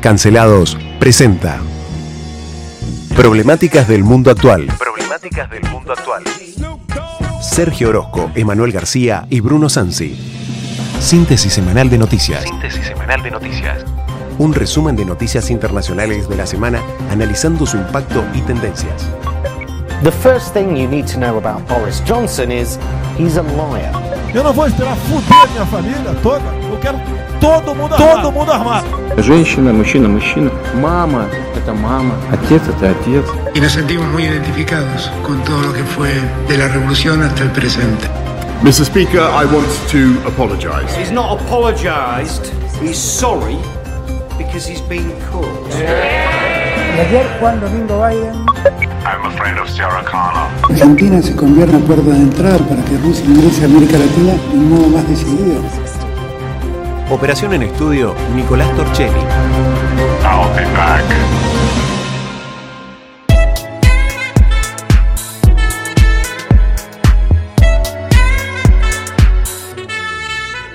Cancelados presenta Problemáticas del mundo actual. Problemáticas del mundo actual. Sergio Orozco, Emanuel García y Bruno Sansi. Síntesis semanal de noticias. Síntesis semanal de noticias. Un resumen de noticias internacionales de la semana analizando su impacto y tendencias. The first thing you need to know about Boris Johnson is he's a liar. Eu não vou esperar fuder minha família toda. Eu quero todo mundo armado. Todo mundo armado. Женщина, мужчина, мужчина. Мама – это мама. Отец – это отец. y nos sentimos muy identificados con todo lo que fue de la revolución hasta el presente. Mr. Speaker, I want to apologise. He's not apologised. He's sorry because he's been caught. Ayer Juan Domingo Biden I'm a friend of Sarah Connor. Argentina se convierte en puerta de entrada para que Rusia ingrese a América Latina de un modo más decidido. Operación en estudio, Nicolás Torchelli. I'll be back.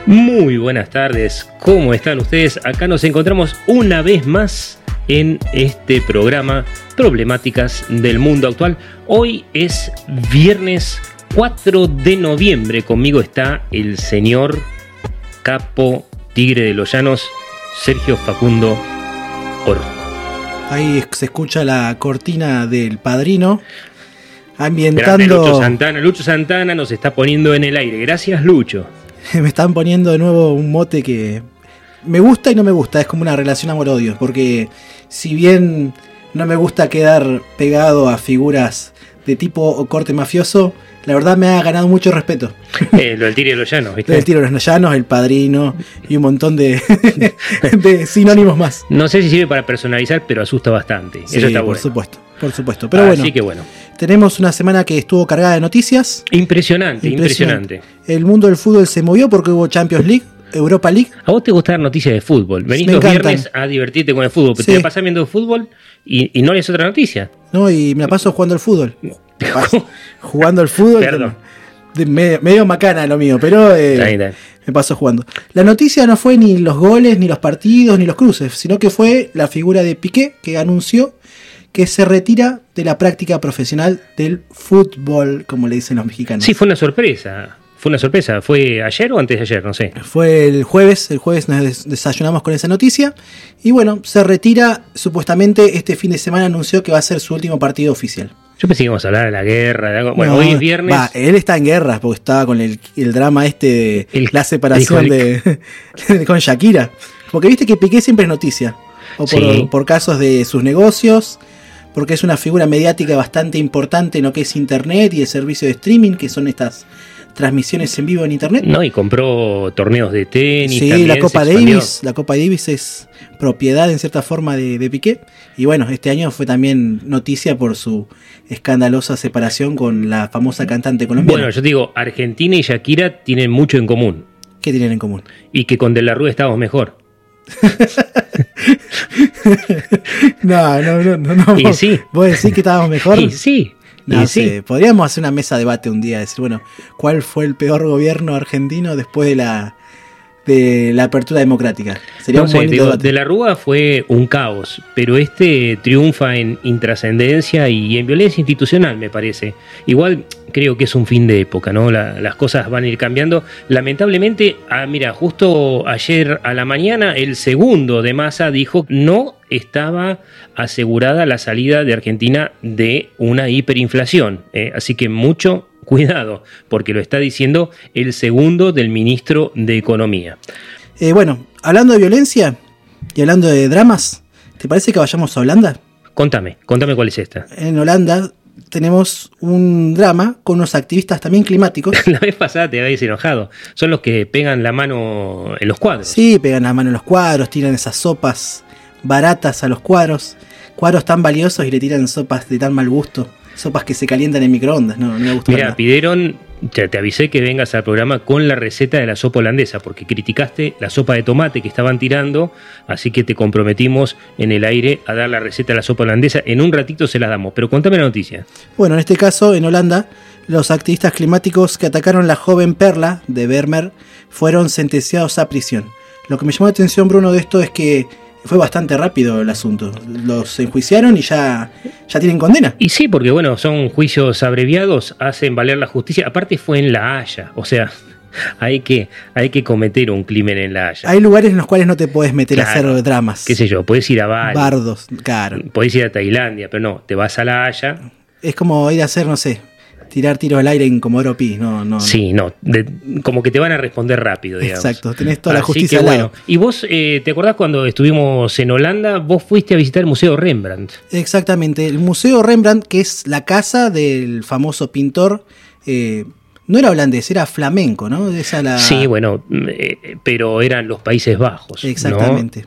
Muy buenas tardes, ¿cómo están ustedes? Acá nos encontramos una vez más en este programa Problemáticas del Mundo Actual. Hoy es viernes 4 de noviembre, conmigo está el señor capo tigre de los llanos, Sergio Facundo Orozco. Ahí se escucha la cortina del padrino. Grande Ambientando. Lucho Santana, Lucho Santana nos está poniendo en el aire. Gracias, Lucho. Me están poniendo de nuevo un mote que me gusta y no me gusta. Es como una relación amor-odio. Porque si bien no me gusta quedar pegado a figuras de tipo o corte mafioso, la verdad me ha ganado mucho respeto. Eh, lo del tigre de los llanos, ¿viste? El tiro de los llanos, el padrino y un montón de, de sinónimos más. No sé si sirve para personalizar, pero asusta bastante. Sí, Eso está por bueno. supuesto, por supuesto. Pero Así bueno, que bueno. tenemos una semana que estuvo cargada de noticias. Impresionante, impresionante. El mundo del fútbol se movió porque hubo Champions League, Europa League. ¿A vos te gusta dar noticias de fútbol? Venís Me los encantan. viernes a divertirte con el fútbol, pero Sí. te la pasás viendo fútbol y, y no lees otra noticia. ¿no? Y me la paso jugando al fútbol. Jugando al fútbol. Perdón. De medio, medio macana lo mío, pero eh, me paso jugando. La noticia no fue ni los goles, ni los partidos, ni los cruces, sino que fue la figura de Piqué que anunció que se retira de la práctica profesional del fútbol, como le dicen los mexicanos. Sí, fue una sorpresa. Fue una sorpresa. ¿Fue ayer o antes de ayer? No sé. Fue el jueves, el jueves nos des- desayunamos con esa noticia. Y bueno, se retira, supuestamente este fin de semana anunció que va a ser su último partido oficial. Yo pensé que íbamos a hablar de la guerra, de algo. Bueno, No, hoy es viernes. va, él está en guerra porque estaba con el, el drama este de El- la separación de, con Shakira. Porque viste que Piqué siempre es noticia. O por, Sí. por casos de sus negocios, porque es una figura mediática bastante importante en lo que es internet y el servicio de streaming, que son estas transmisiones en vivo en internet. No, y compró torneos de tenis. Sí, también, la Copa. Davis, la Copa Davis es propiedad en cierta forma de, de Piqué. Y bueno, este año fue también noticia por su escandalosa separación con la famosa cantante colombiana. Bueno, yo te digo, Argentina y Shakira tienen mucho en común. ¿Qué tienen en común? Y que con De la Rúa estamos mejor. No, no, no, no. no. Y sí. ¿Vos decís que estábamos mejor? Y sí. No y sé, sí. podríamos hacer una mesa de debate un día, decir, bueno, ¿cuál fue el peor gobierno argentino después de la de la apertura democrática? Sería No un sé, digo, debate. de la Rúa fue un caos, pero este triunfa en intrascendencia y en violencia institucional, me parece. Igual creo que es un fin de época, ¿no? La- las cosas van a ir cambiando. Lamentablemente, ah, mira, justo ayer a la mañana, el segundo de Massa dijo no estaba asegurada la salida de Argentina de una hiperinflación. ¿eh? Así que mucho cuidado, porque lo está diciendo el segundo del ministro de Economía. Eh, bueno, hablando de violencia y hablando de dramas, ¿te parece que vayamos a Holanda? Contame, contame cuál es esta. En Holanda tenemos un drama con unos activistas también climáticos. La vez pasada te habéis enojado. Son los que pegan la mano en los cuadros. Sí, pegan la mano en los cuadros, tiran esas sopas baratas a los cuadros. Cuadros tan valiosos y le tiran sopas de tan mal gusto. Sopas que se calientan en microondas. No, no me gusta. Mira, pidieron, te, te avisé que vengas al programa con la receta de la sopa holandesa, porque criticaste la sopa de tomate que estaban tirando, así que te comprometimos en el aire a dar la receta de la sopa holandesa. En un ratito se la damos, pero contame la noticia. Bueno, en este caso, en Holanda, los activistas climáticos que atacaron la joven Perla de Vermeer fueron sentenciados a prisión. Lo que me llamó la atención, Bruno, de esto es que fue bastante rápido el asunto. Los enjuiciaron y ya, ya tienen condena. Y sí, porque bueno, son juicios abreviados, hacen valer la justicia. Aparte fue en La Haya, o sea, hay que, hay que cometer un crimen en La Haya. Hay lugares en los cuales no te puedes meter a Claro. hacer dramas. Qué sé yo, puedes ir a Bali, Bardos, claro. podés ir a Tailandia, pero no, te vas a La Haya. Es como ir a hacer, no sé, tirar tiros al aire en Comodoro Pi. No, no. Sí, no, de- como que te van a responder rápido, digamos. Exacto, tenés toda la justicia que al lado. bueno, y vos, eh, ¿te acordás cuando estuvimos en Holanda? Vos fuiste a visitar el Museo Rembrandt. Exactamente. El Museo Rembrandt, que es la casa del famoso pintor, eh, no era holandés, era flamenco, ¿no? Esa la... Sí, bueno, eh, pero eran los Países Bajos. ¿no? Exactamente.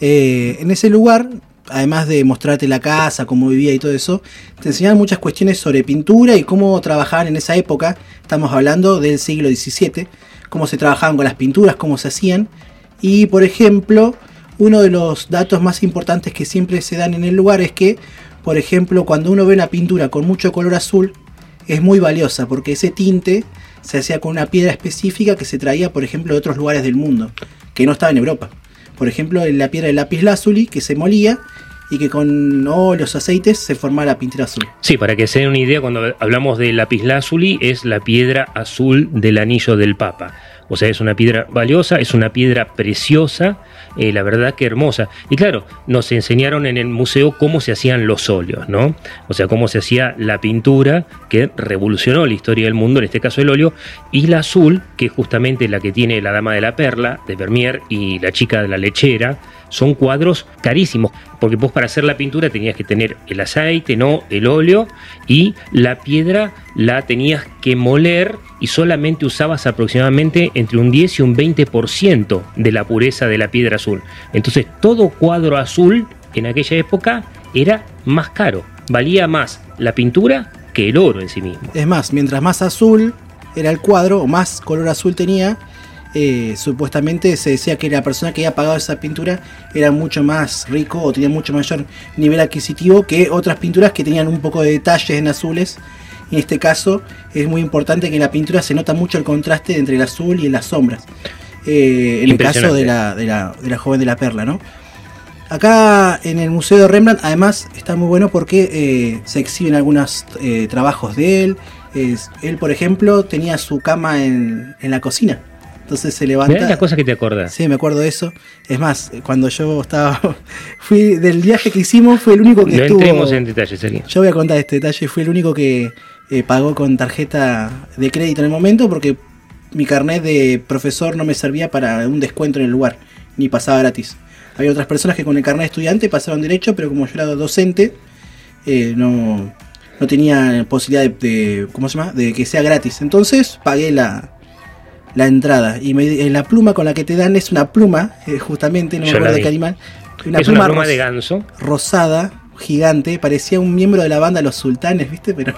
Eh, en ese lugar, además de mostrarte la casa, cómo vivía y todo eso, te enseñaban muchas cuestiones sobre pintura y cómo trabajaban en esa época. Estamos hablando del siglo XVII, cómo se trabajaban con las pinturas, cómo se hacían. Y por ejemplo, uno de los datos más importantes que siempre se dan en el lugar es que, por ejemplo, cuando uno ve una pintura con mucho color azul, es muy valiosa porque ese tinte se hacía con una piedra específica que se traía, por ejemplo, de otros lugares del mundo, que no estaba en Europa. Por ejemplo, la piedra del lápiz lazuli, que se molía y que con óleos aceites se formaba la pintura azul. Sí, para que se den una idea, cuando hablamos de lapislázuli, es la piedra azul del anillo del Papa. O sea, es una piedra valiosa, es una piedra preciosa, eh, la verdad que hermosa. Y claro, nos enseñaron en el museo cómo se hacían los óleos, ¿no? O sea, cómo se hacía la pintura que revolucionó la historia del mundo, en este caso el óleo, y la azul, que es justamente la que tiene la Dama de la Perla, de Vermeer, y la chica de la lechera, son cuadros carísimos, porque vos para hacer la pintura tenías que tener el aceite, no el óleo, y la piedra la tenías que moler y solamente usabas aproximadamente entre un 10 y un 20% de la pureza de la piedra azul. Entonces todo cuadro azul en aquella época era más caro, valía más la pintura que el oro en sí mismo. Es más, mientras más azul era el cuadro, más color azul tenía, eh, supuestamente se decía que la persona que había pagado esa pintura era mucho más rico o tenía mucho mayor nivel adquisitivo que otras pinturas que tenían un poco de detalles en azules. En este caso es muy importante que en la pintura se nota mucho el contraste entre el azul y las sombras. Eh, en el caso de la, de, la, de la joven de la perla, ¿no? Acá en el Museo de Rembrandt, además, está muy bueno porque eh, se exhiben algunos trabajos de él. Es- él, por ejemplo, tenía su cama en, en la cocina. Entonces se levanta. Mirá las cosas que te acordás. Sí, me acuerdo de eso. Es más, cuando yo estaba. fui del viaje que hicimos, fue el único que No estuvo. entremos en detalles aquí. Yo voy a contar este detalle. Fui el único que eh, pagó con tarjeta de crédito en el momento porque mi carnet de profesor no me servía para un descuento en el lugar, ni pasaba gratis. Había otras personas que con el carnet de estudiante pasaron derecho, pero como yo era docente, eh, no, no tenía posibilidad de, de- ¿cómo se llama? de que sea gratis. Entonces pagué la, la entrada. Y me- eh, la pluma con la que te dan es una pluma, eh, justamente, no me Yo acuerdo de qué animal. es una pluma de ganso. rosada, gigante, parecía un miembro de la banda Los Sultanes, ¿viste? Pero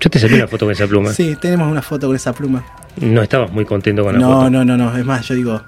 Yo te saqué una foto con esa pluma. sí, tenemos una foto con esa pluma. No estabas muy contento con la No, foto. no, no, no, es más, yo digo,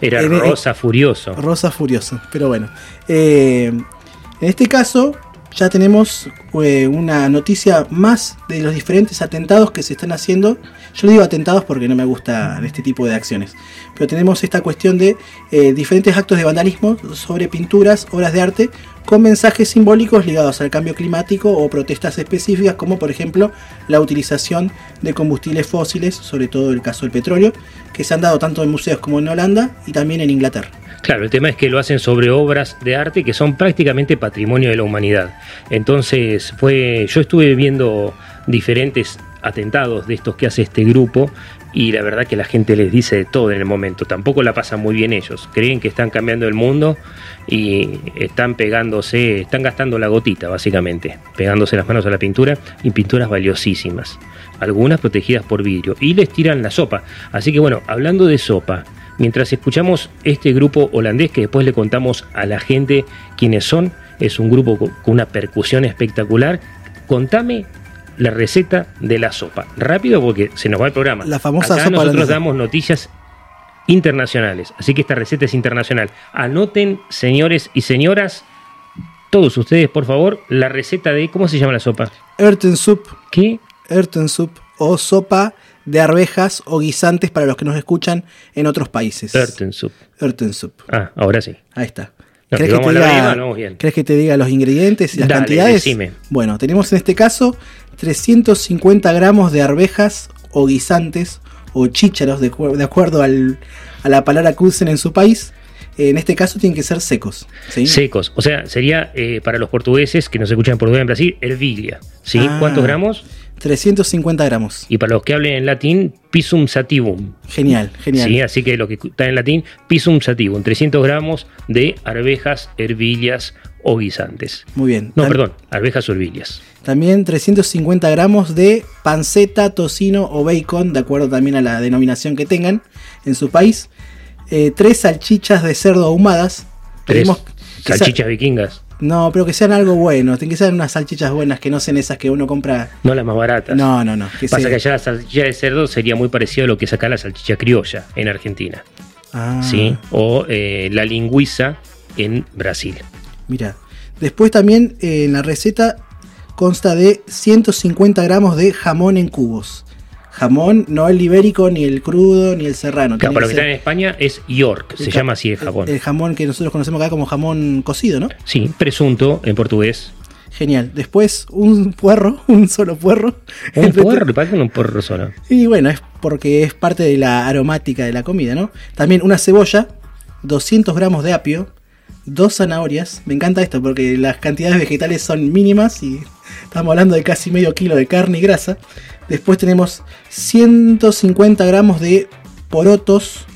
Era En- en- rosa furioso. rosa furioso, pero bueno. Eh, en este caso, ya tenemos una noticia más de los diferentes atentados que se están haciendo. Yo digo atentados porque no me gusta este tipo de acciones. Pero tenemos esta cuestión de eh, diferentes actos de vandalismo sobre pinturas, obras de arte, con mensajes simbólicos ligados al cambio climático o protestas específicas, como por ejemplo la utilización de combustibles fósiles, sobre todo el caso del petróleo, que se han dado tanto en museos como en Holanda y también en Inglaterra. Claro, el tema es que lo hacen sobre obras de arte que son prácticamente patrimonio de la humanidad. Entonces, fue, yo estuve viendo diferentes atentados de estos que hace este grupo y la verdad que la gente les dice de todo en el momento. Tampoco la pasan muy bien ellos. Creen que están cambiando el mundo y están pegándose, están gastando la gotita básicamente, pegándose las manos a la pintura y pinturas valiosísimas. Algunas protegidas por vidrio y les tiran la sopa. Así que bueno, hablando de sopa, mientras escuchamos este grupo holandés que después le contamos a la gente quiénes son, es un grupo con una percusión espectacular. Contame la receta de la sopa. Rápido porque se nos va el programa. La famosa Acá sopa nosotros damos noticias internacionales, así que esta receta es internacional. Anoten, señores y señoras, todos ustedes, por favor, la receta de ¿cómo se llama la sopa? Earthen soup. ¿Qué? Earthen soup o sopa de arvejas o guisantes para los que nos escuchan en otros países. Earthen soup. Earthen soup. Ah, ahora sí. Ahí está. ¿Crees que, te diga, rima, vamos bien. ¿Crees que te diga los ingredientes y las Dale, cantidades? decime. Bueno, tenemos en este caso 350 gramos de arvejas o guisantes o chícharos, de, acuer- de acuerdo al- a la palabra que usen en su país. En este caso tienen que ser secos. ¿sí? Secos. O sea, sería eh, para los portugueses que nos escuchan en Portugal en Brasil, ervilha. ¿Sí? Ah. ¿Cuántos gramos? 350 gramos. Y para los que hablen en latín, pisum sativum. Genial, genial. Sí, así que lo que está en latín, pisum sativum. 300 gramos de arvejas, hervillas o guisantes. Muy bien. No, Tam- perdón, arvejas o hervillas. También 350 gramos de panceta, tocino o bacon, de acuerdo también a la denominación que tengan en su país. Eh, tres salchichas de cerdo ahumadas. Tres salchichas vikingas, no, pero que sean algo bueno. Tienen que ser unas salchichas buenas, que no sean esas que uno compra. no las más baratas. No, no, no. Que Pasa sea- que allá la salchicha de cerdo sería muy parecido a lo que saca la salchicha criolla en Argentina. Ah, ¿sí? O eh, la lingüiza en Brasil. Mira. Después también eh, en la receta consta de 150 gramos de jamón en cubos. Jamón, no el ibérico, ni el crudo, ni el serrano. Claro, para los que ser están en España es York, se llama así el jabón. El jamón que nosotros conocemos acá como jamón cocido, ¿no? Sí, presunto en portugués. Genial. Después un puerro, un solo puerro. Un puerro, parece un puerro solo. Y bueno, es porque es parte de la aromática de la comida, ¿no? También una cebolla, 200 gramos de apio, dos zanahorias. Me encanta esto porque las cantidades vegetales son mínimas y estamos hablando de casi medio kilo de carne y grasa. Después tenemos 150 gramos de porotos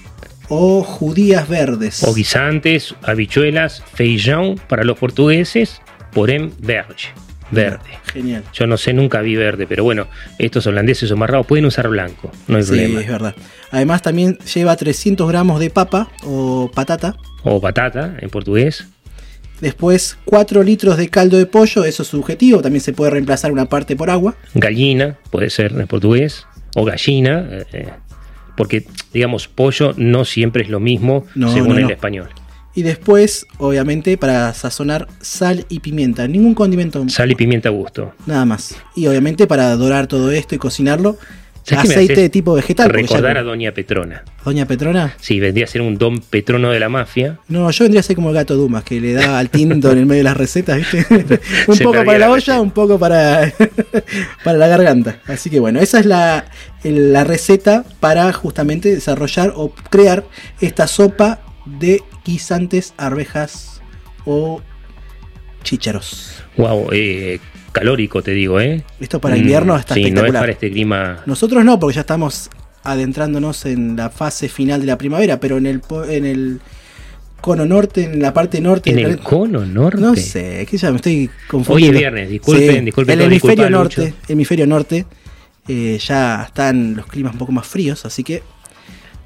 o judías verdes. O guisantes, habichuelas, feijão para los portugueses, porém verde. Verde. Genial. Yo no sé, nunca vi verde, pero bueno, estos holandeses o más raros pueden usar blanco, no hay Sí, problema. es verdad. Además también lleva 300 gramos de papa o patata. O batata en portugués. Después 4 litros de caldo de pollo, eso es subjetivo, también se puede reemplazar una parte por agua. Gallina, puede ser en portugués. O gallina, eh, eh, porque digamos, pollo no siempre es lo mismo No, según no, el español. Y después, obviamente, para sazonar sal y pimienta. Ningún condimento, Sal y pimienta a gusto. nada más. Y obviamente para dorar todo esto y cocinarlo, ¿Sabes qué me aceite de tipo vegetal. ya- Recordar a Doña Petrona. Doña Petrona. Sí, vendría a ser un don Petrono de la mafia. No, yo vendría a ser como el gato Dumas, que le da al tinto en el medio de las recetas, ¿viste? un Se poco para la la olla, un poco para, para la garganta. Así que bueno, esa es la, la receta para justamente desarrollar o crear esta sopa de guisantes, arvejas o chícharos. Wow, eh, calórico te digo, ¿eh? Esto para invierno Mm, está Sí, no es espectacular. para este clima. Nosotros no, porque ya estamos adentrándonos en la fase final de la primavera, pero en el, en el cono norte, en la parte norte. En el cono norte. No sé, que ya me estoy Hoy confundiendo. es viernes, disculpen, disculpen El hemisferio norte, hemisferio norte, eh, ya están los climas un poco más fríos, así que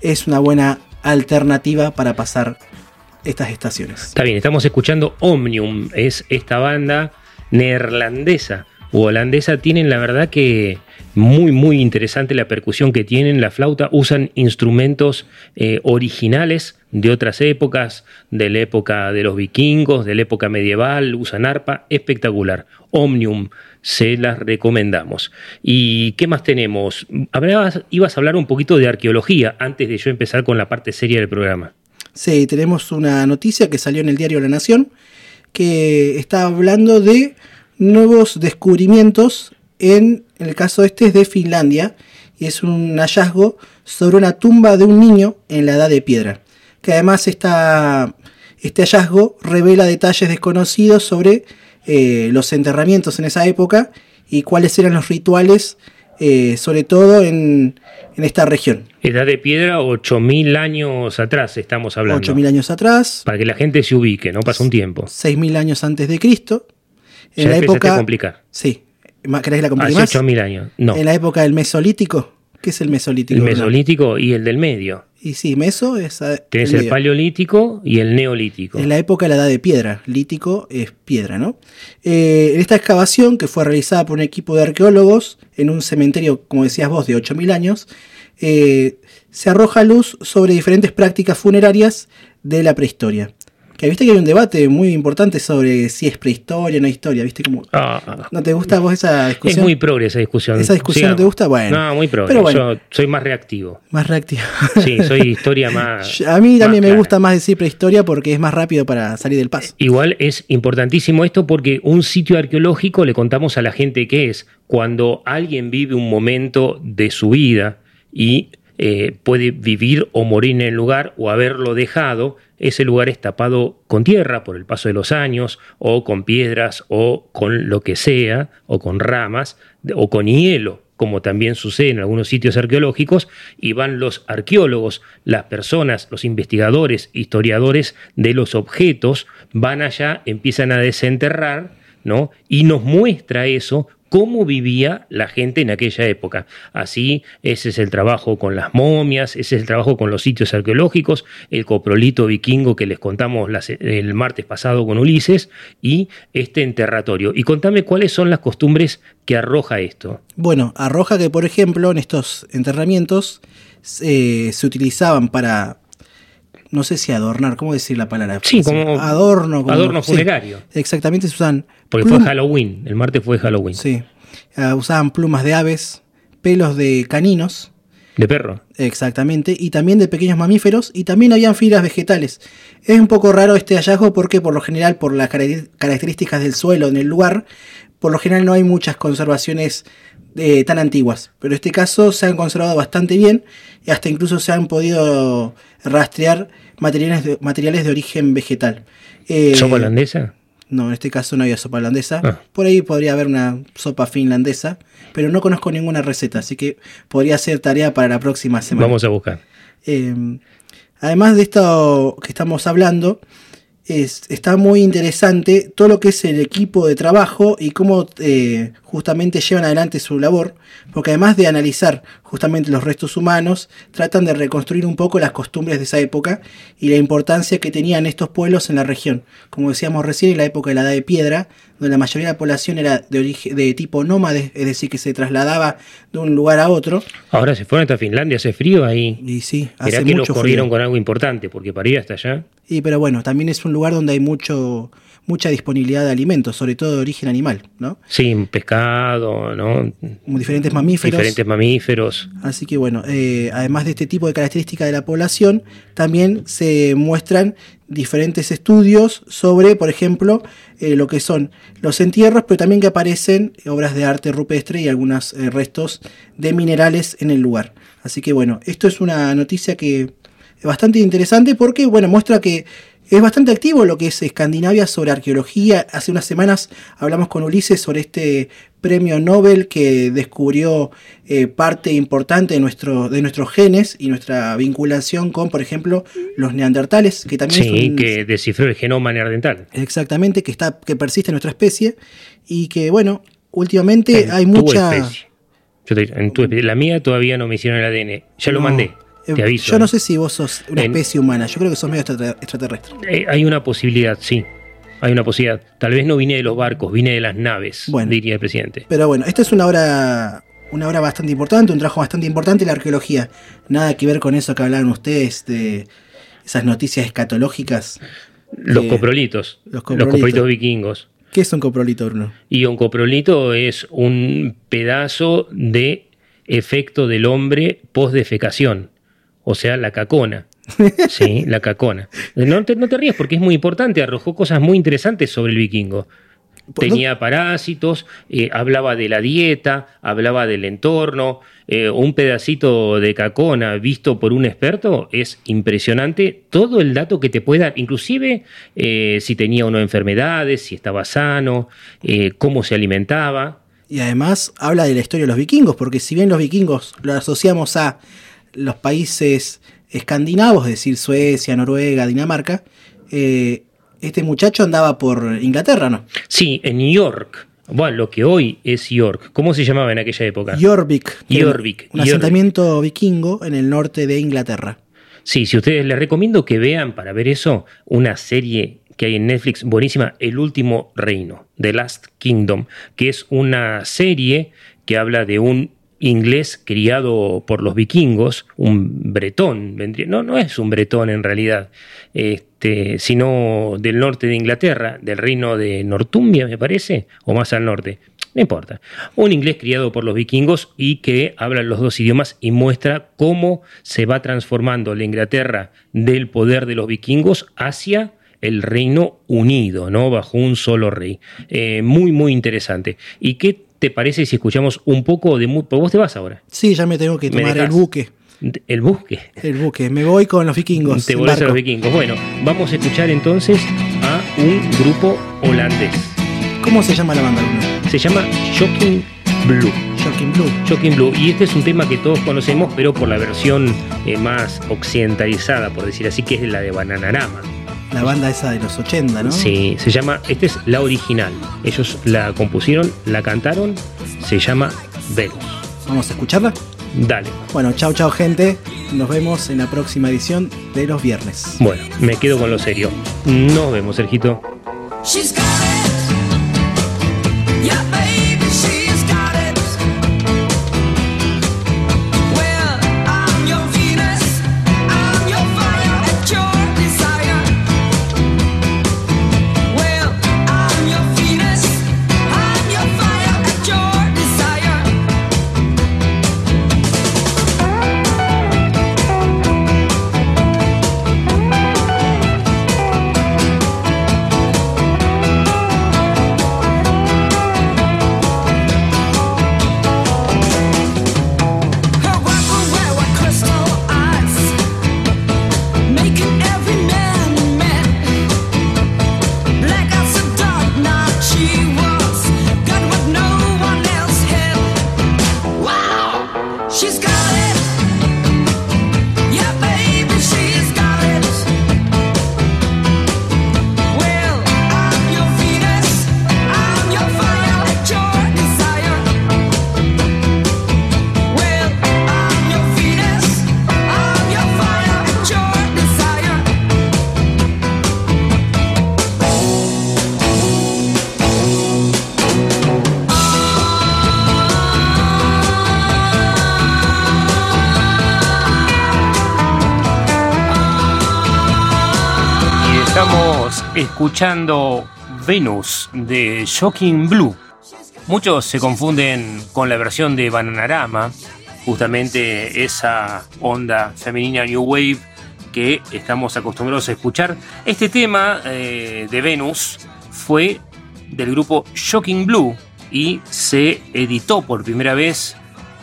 es una buena alternativa para pasar estas estaciones. Está bien, estamos escuchando Omnium, es esta banda neerlandesa u holandesa. Tienen la verdad que muy, muy interesante la percusión que tienen, la flauta, usan instrumentos eh, originales de otras épocas, de la época de los vikingos, de la época medieval, usan arpa, espectacular. Omnium, se las recomendamos. ¿Y qué más tenemos? Hablabas, ibas a hablar un poquito de arqueología antes de yo empezar con la parte seria del programa. Sí, tenemos una noticia que salió en el diario La Nación que está hablando de nuevos descubrimientos en, el caso este es de Finlandia y es un hallazgo sobre una tumba de un niño en la edad de piedra. Que además esta, este hallazgo revela detalles desconocidos sobre eh, los enterramientos en esa época y cuáles eran los rituales, eh, sobre todo en, en esta región. Edad de piedra, 8.000 años atrás estamos hablando. 8.000 años atrás, Para que la gente se ubique, ¿no? Pasa un tiempo. 6.000 años antes de Cristo. En Ya la época. a complicar. Sí. ¿Querés que la complique Hace más? 8.000 años. No. En la época del Mesolítico. ¿Qué es el Mesolítico? El mesolítico y el del medio. Y sí, Meso es. Tenés el paleolítico y el neolítico. En la época de la edad de piedra. Lítico es piedra, ¿no? Eh, en esta excavación, que fue realizada por un equipo de arqueólogos en un cementerio, como decías vos, de 8.000 años, eh, se arroja luz sobre diferentes prácticas funerarias de la prehistoria. Que viste que hay un debate muy importante sobre si es prehistoria o no historia, viste como... Ah, ¿No te gusta vos esa discusión? es muy progre esa discusión. ¿Esa discusión no te gusta? Bueno. No, muy progre. Pero bueno. Yo soy más reactivo. Más reactivo. Sí, soy historia más. a mí también me clara. gusta más decir prehistoria porque es más rápido para salir del paso. Igual es importantísimo esto porque un sitio arqueológico le contamos a la gente que es cuando alguien vive un momento de su vida y eh, puede vivir o morir en el lugar o haberlo dejado, ese lugar es tapado con tierra por el paso de los años o con piedras o con lo que sea o con ramas o con hielo como también sucede en algunos sitios arqueológicos, y van los arqueólogos, las personas, los investigadores, historiadores de los objetos, van allá, empiezan a desenterrar, ¿no? Y nos muestra eso cómo vivía la gente en aquella época. Así, ese es el trabajo con las momias, ese es el trabajo con los sitios arqueológicos, el coprolito vikingo que les contamos el martes pasado con Ulises, y este enterratorio. Y contame cuáles son las costumbres que arroja esto. Bueno, arroja que, por ejemplo, en estos enterramientos eh, se utilizaban para, no sé si adornar, ¿cómo decir la palabra? Sí, como adorno. como- adorno sí, funerario. exactamente, se usan... Porque fue Halloween, el martes fue Halloween. Sí, Ah, usaban plumas de aves, pelos de caninos, De perro. Exactamente, y también de pequeños mamíferos, y también habían fibras vegetales. Es un poco raro este hallazgo porque por lo general, por las caracter- características del suelo en el lugar, por lo general no hay muchas conservaciones eh, tan antiguas. Pero en este caso se han conservado bastante bien, y hasta incluso se han podido rastrear materiales de, materiales de origen vegetal. Eh, ¿Sopa holandesa? no, en este caso no había sopa holandesa. Ah. Por ahí podría haber una sopa finlandesa, pero no conozco ninguna receta, así que podría ser tarea para la próxima semana. Vamos a buscar. Eh, además de esto que estamos hablando, es- está muy interesante todo lo que es el equipo de trabajo y cómo eh, justamente llevan adelante su labor, porque además de analizar justamente los restos humanos, tratan de reconstruir un poco las costumbres de esa época y la importancia que tenían estos pueblos en la región. Como decíamos recién, en la época de la Edad de Piedra, donde la mayoría de la población era de, origen, de tipo nómade, es decir, que se trasladaba de un lugar a otro. Ahora se fueron hasta Finlandia, hace frío ahí. Y sí, Mirá hace que los mucho corrieron frío. con algo importante, porque para ir hasta allá. Y pero bueno, también es un lugar donde hay mucho mucha disponibilidad de alimentos, sobre todo de origen animal, ¿no? Sí, pescado, ¿no? Diferentes mamíferos. Diferentes mamíferos. Así que bueno, eh, además de este tipo de características de la población, también se muestran diferentes estudios sobre, por ejemplo, eh, lo que son los entierros, pero también que aparecen obras de arte rupestre y algunos eh, restos de minerales en el lugar. Así que bueno, esto es una noticia que bastante interesante porque, bueno, muestra que es bastante activo lo que es Escandinavia sobre arqueología. Hace unas semanas hablamos con Ulises sobre este premio Nobel que descubrió eh, parte importante de, nuestro, de nuestros genes y nuestra vinculación con, por ejemplo, los neandertales, que también Sí, es un- que descifró el genoma neandertal. exactamente, que está, que persiste en nuestra especie, y que bueno, últimamente En hay mucha. especie. Yo te- en tu especie. La mía todavía no me hicieron el ADN. Ya lo mandé. Eh, Te aviso. Yo no sé si vos sos una En- especie humana, yo creo que sos medio extra- extraterrestre. Eh, hay una posibilidad, sí. Hay una posibilidad. Tal vez no vine de los barcos, vine de las naves, Bueno. diría el presidente. Pero bueno, esta es una obra, una obra bastante importante, un trabajo bastante importante, la arqueología. Nada que ver con eso que hablaban ustedes de esas noticias escatológicas. Los Eh, coprolitos. los coprolitos vikingos. ¿Qué es un coprolito, Bruno? Y un coprolito es un pedazo de efecto del hombre post-defecación, o sea, la cacona. Sí, la cacona. No te, no te rías porque es muy importante, arrojó cosas muy interesantes sobre el vikingo. Tenía parásitos, eh, hablaba de la dieta, hablaba del entorno. eh, un pedacito de cacona visto por un experto es impresionante. Todo el dato que te puede dar, inclusive eh, si tenía o no enfermedades, si estaba sano, cómo se alimentaba. Y además habla de la historia de los vikingos, porque si bien los vikingos lo asociamos a los países escandinavos, es decir, Suecia, Noruega, Dinamarca, eh, este muchacho andaba por Inglaterra, ¿no? Sí, en York. Bueno, lo que hoy es York. ¿Cómo se llamaba en aquella época? Jorvik, un asentamiento vikingo en el norte de Inglaterra. Sí, si ustedes les recomiendo que vean para ver eso una serie que hay en Netflix buenísima, El último reino, The Last Kingdom, que es una serie que habla de un inglés criado por los vikingos, un bretón, vendría, no, no es un bretón en realidad, este, sino del norte de Inglaterra, del reino de Nortumbia, me parece, o más al norte. No importa. Un inglés criado por los vikingos y que habla los dos idiomas y muestra cómo se va transformando la Inglaterra del poder de los vikingos hacia el Reino Unido, ¿no? Bajo un solo rey. Eh, muy, muy interesante. ¿Y qué te parece si escuchamos un poco de... mu- ¿Vos te vas ahora? Sí, ya me tengo que ¿Me tomar el buque. ¿El buque? El buque. Me voy con los vikingos. Te volvés a los vikingos. Bueno, vamos a escuchar entonces a un grupo holandés. ¿Cómo se llama la banda? Bruno? Se llama Shocking Blue. Shocking Blue. Shocking Blue. Y este es un tema que todos conocemos, pero por la versión eh, más occidentalizada, por decir así, que es la de Bananarama. La banda esa de los 80, ¿no? Sí, se llama, esta es la original. Ellos la compusieron, la cantaron, se llama Venus. Vamos a escucharla. Dale. Bueno, chao, chao, gente. Nos vemos en la próxima edición de los viernes. Bueno, me quedo con lo serio. Nos vemos, Sergito. She's got it. Yeah, baby, escuchando Venus de Shocking Blue. Muchos se confunden con la versión de Bananarama, justamente esa onda femenina New Wave que estamos acostumbrados a escuchar. Este tema eh, de Venus fue del grupo Shocking Blue y se editó por primera vez,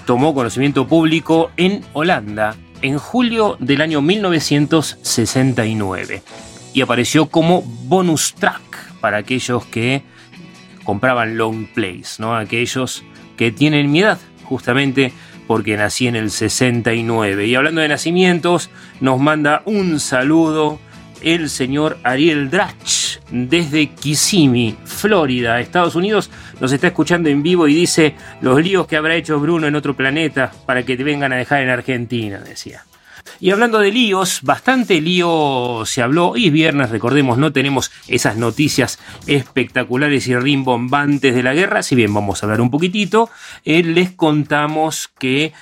tomó conocimiento público en Holanda en julio del año 1969 y apareció como bonus track para aquellos que compraban long plays, ¿no? Aquellos que tienen mi edad, justamente porque nací en el 69. Y hablando de nacimientos, nos manda un saludo el señor Ariel Drach desde Kissimmee, Florida, Estados Unidos. Nos está escuchando en vivo y dice los líos que habrá hecho Bruno en otro planeta para que te vengan a dejar en Argentina, decía. Y hablando de líos, bastante lío se habló. Y es viernes, recordemos, no tenemos esas noticias espectaculares y rimbombantes de la guerra. Si bien vamos a hablar un poquitito, eh, les contamos que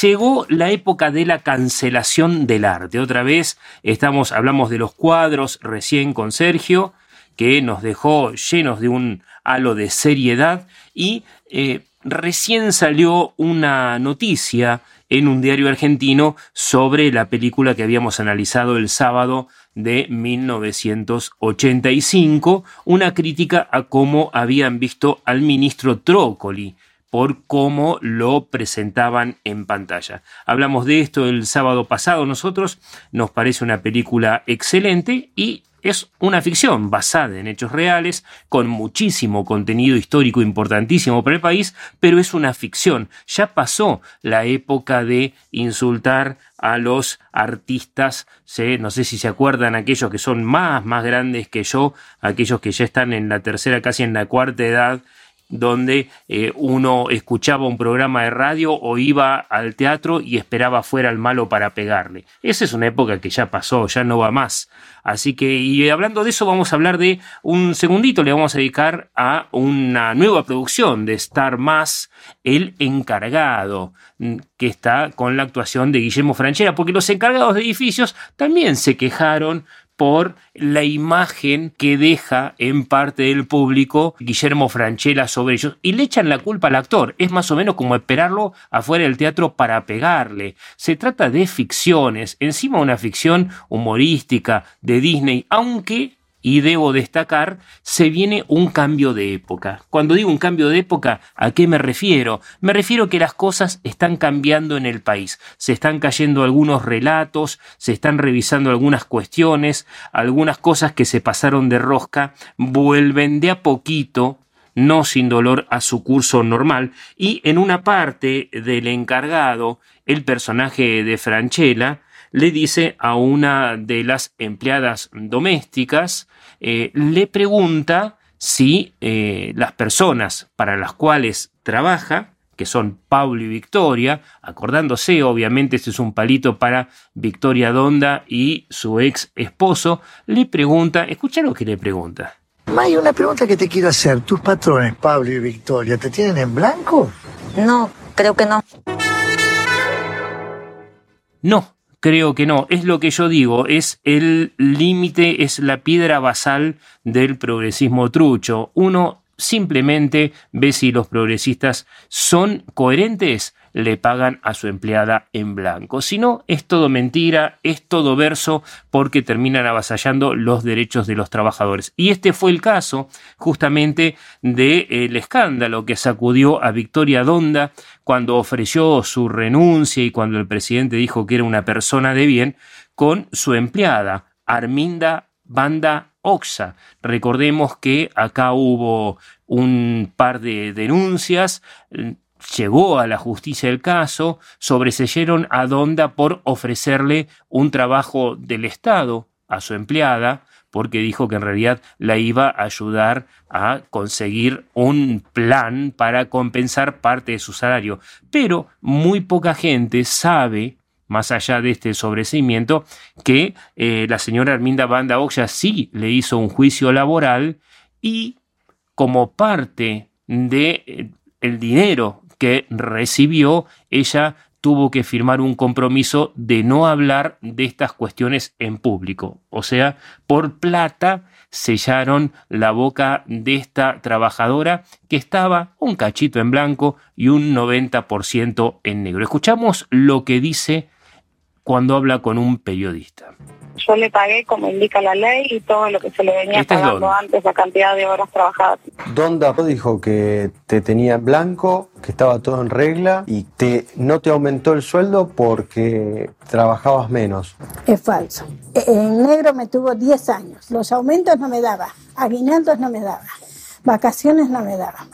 llegó la época de la cancelación del arte. Otra vez estamos, hablamos de los cuadros recién con Sergio, que nos dejó llenos de un halo de seriedad. Y eh, recién salió una noticia en un diario argentino sobre la película que habíamos analizado el sábado de 1985, una crítica a cómo habían visto al ministro Trócoli por cómo lo presentaban en pantalla. Hablamos de esto el sábado pasado nosotros, nos parece una película excelente y es una ficción basada en hechos reales, con muchísimo contenido histórico importantísimo para el país, pero es una ficción. Ya pasó la época de insultar a los artistas, ¿sí? no sé si se acuerdan aquellos que son más, más grandes que yo, aquellos que ya están en la tercera, casi en la cuarta edad, donde eh, uno escuchaba un programa de radio o iba al teatro y esperaba fuera al malo para pegarle. Esa es una época que ya pasó, ya no va más. Así que, y hablando de eso, vamos a hablar de un segundito, le vamos a dedicar a una nueva producción de Star Más, El Encargado, mm, que está con la actuación de Guillermo Franchera, porque los encargados de edificios también se quejaron por la imagen que deja en parte del público Guillermo Franchella sobre ellos y le echan la culpa al actor. Es más o menos como esperarlo afuera del teatro para pegarle. Se trata de ficciones, encima una ficción humorística de Disney, aunque y debo destacar, se viene un cambio de época. Cuando digo un cambio de época, ¿a qué me refiero? Me refiero que las cosas están cambiando en el país. Se están cayendo algunos relatos, se están revisando algunas cuestiones, algunas cosas que se pasaron de rosca, vuelven de a poquito no sin dolor a su curso normal, y en una parte del encargado, el personaje de Franchella, le dice a una de las empleadas domésticas, eh, le pregunta si eh, las personas para las cuales trabaja, que son Pablo y Victoria, acordándose, obviamente este es un palito para Victoria Donda y su ex esposo, le pregunta, escucha lo que le pregunta. May, una pregunta que te quiero hacer. ¿Tus patrones, Pablo y Victoria, te tienen en blanco? No, creo que no. No, creo que no. Es lo que yo digo, es el límite, es la piedra basal del progresismo trucho. Uno simplemente ve si los progresistas son coherentes, le pagan a su empleada en blanco. Si no, es todo mentira, es todo verso, porque terminan avasallando los derechos de los trabajadores. Y este fue el caso justamente del escándalo que sacudió a Victoria Donda cuando ofreció su renuncia y cuando el presidente dijo que era una persona de bien con su empleada, Arminda Banda Oxa. Recordemos que acá hubo un par de denuncias, llegó a la justicia el caso, sobreseyeron a Donda por ofrecerle un trabajo del Estado a su empleada, porque dijo que en realidad la iba a ayudar a conseguir un plan para compensar parte de su salario. Pero muy poca gente sabe más allá de este sobreseimiento, que eh, la señora Arminda Banda Oxa sí le hizo un juicio laboral y como parte de eh, el dinero que recibió, ella tuvo que firmar un compromiso de no hablar de estas cuestiones en público. O sea, por plata sellaron la boca de esta trabajadora que estaba un cachito en blanco y un 90% en negro. Escuchamos lo que dice cuando habla con un periodista. Yo le pagué como indica la ley y todo lo que se le venía Este es pagando antes, la cantidad de horas trabajadas. Donda dijo que te tenía en blanco, que estaba todo en regla y te, no te aumentó el sueldo porque trabajabas menos. Es falso. E- En negro me tuvo 10 años. Los aumentos no me daba. Aguinaldos no me daba. Vacaciones no me daba.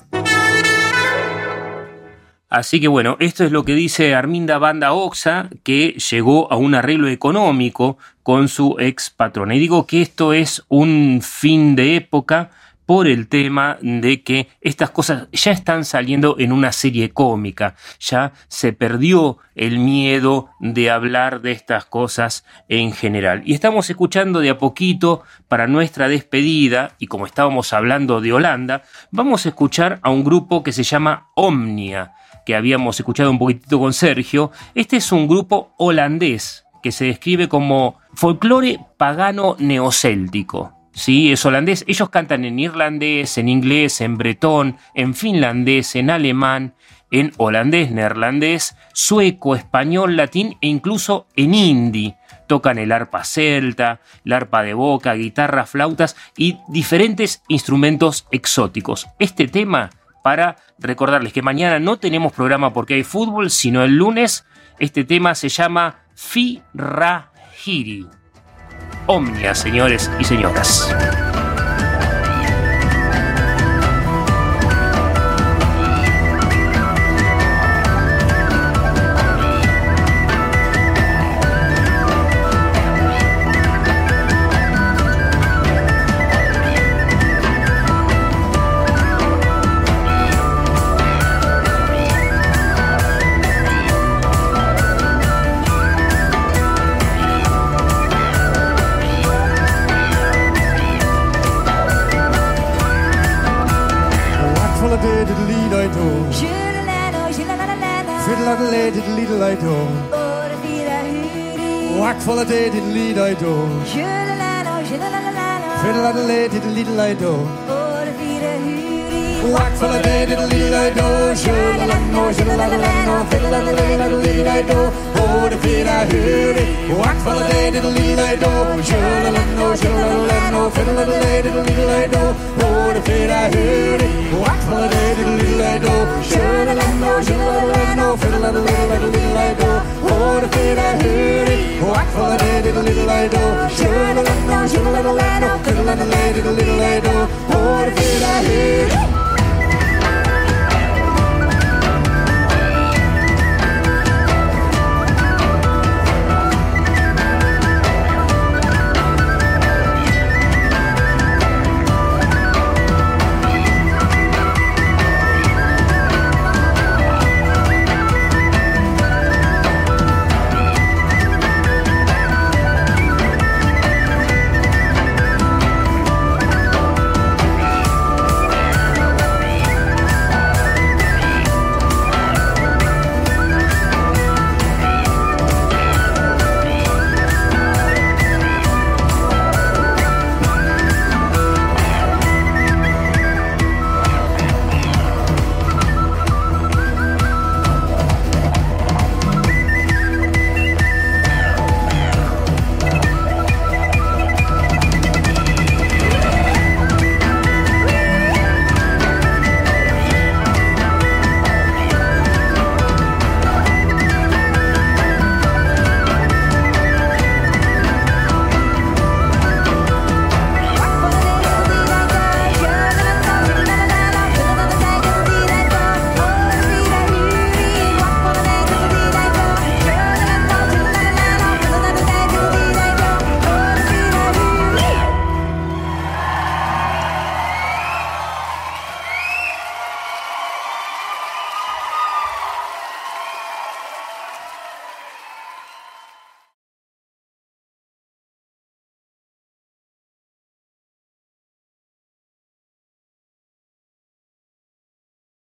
Así que bueno, esto es lo que dice Arminda Banda Oxa, que llegó a un arreglo económico con su ex patrona. Y digo que esto es un fin de época por el tema de que estas cosas ya están saliendo en una serie cómica, ya se perdió el miedo de hablar de estas cosas en general. Y estamos escuchando de a poquito para nuestra despedida, y como estábamos hablando de Holanda, vamos a escuchar a un grupo que se llama Omnia, que habíamos escuchado un poquitito con Sergio. Este es un grupo holandés que se describe como folclore pagano neocéltico. Sí, es holandés. Ellos cantan en irlandés, en inglés, en bretón, en finlandés, en alemán, en holandés, neerlandés, sueco, español, latín e incluso en hindi. Tocan el arpa celta, el arpa de boca, guitarra, flautas y diferentes instrumentos exóticos. Este tema, para recordarles que mañana no tenemos programa porque hay fútbol, sino el lunes, este tema se llama Firahiri. Omnia, señores y señoras. I do. Fiddle at a lay, diddle little I do. Wax on a day, diddle little I do. Should I let no, should I let a no, fiddle a lay, diddle little I do. Oh, the feet I hear it. Wax on a day, diddle little I do. Should I let no, should I let no, fiddle a lay, diddle little I do. Oh, the feet I hear it. Wax on a day, diddle little light oh, sugar little no, sugar little light oh, little little light, little little light oh, what a little I hit.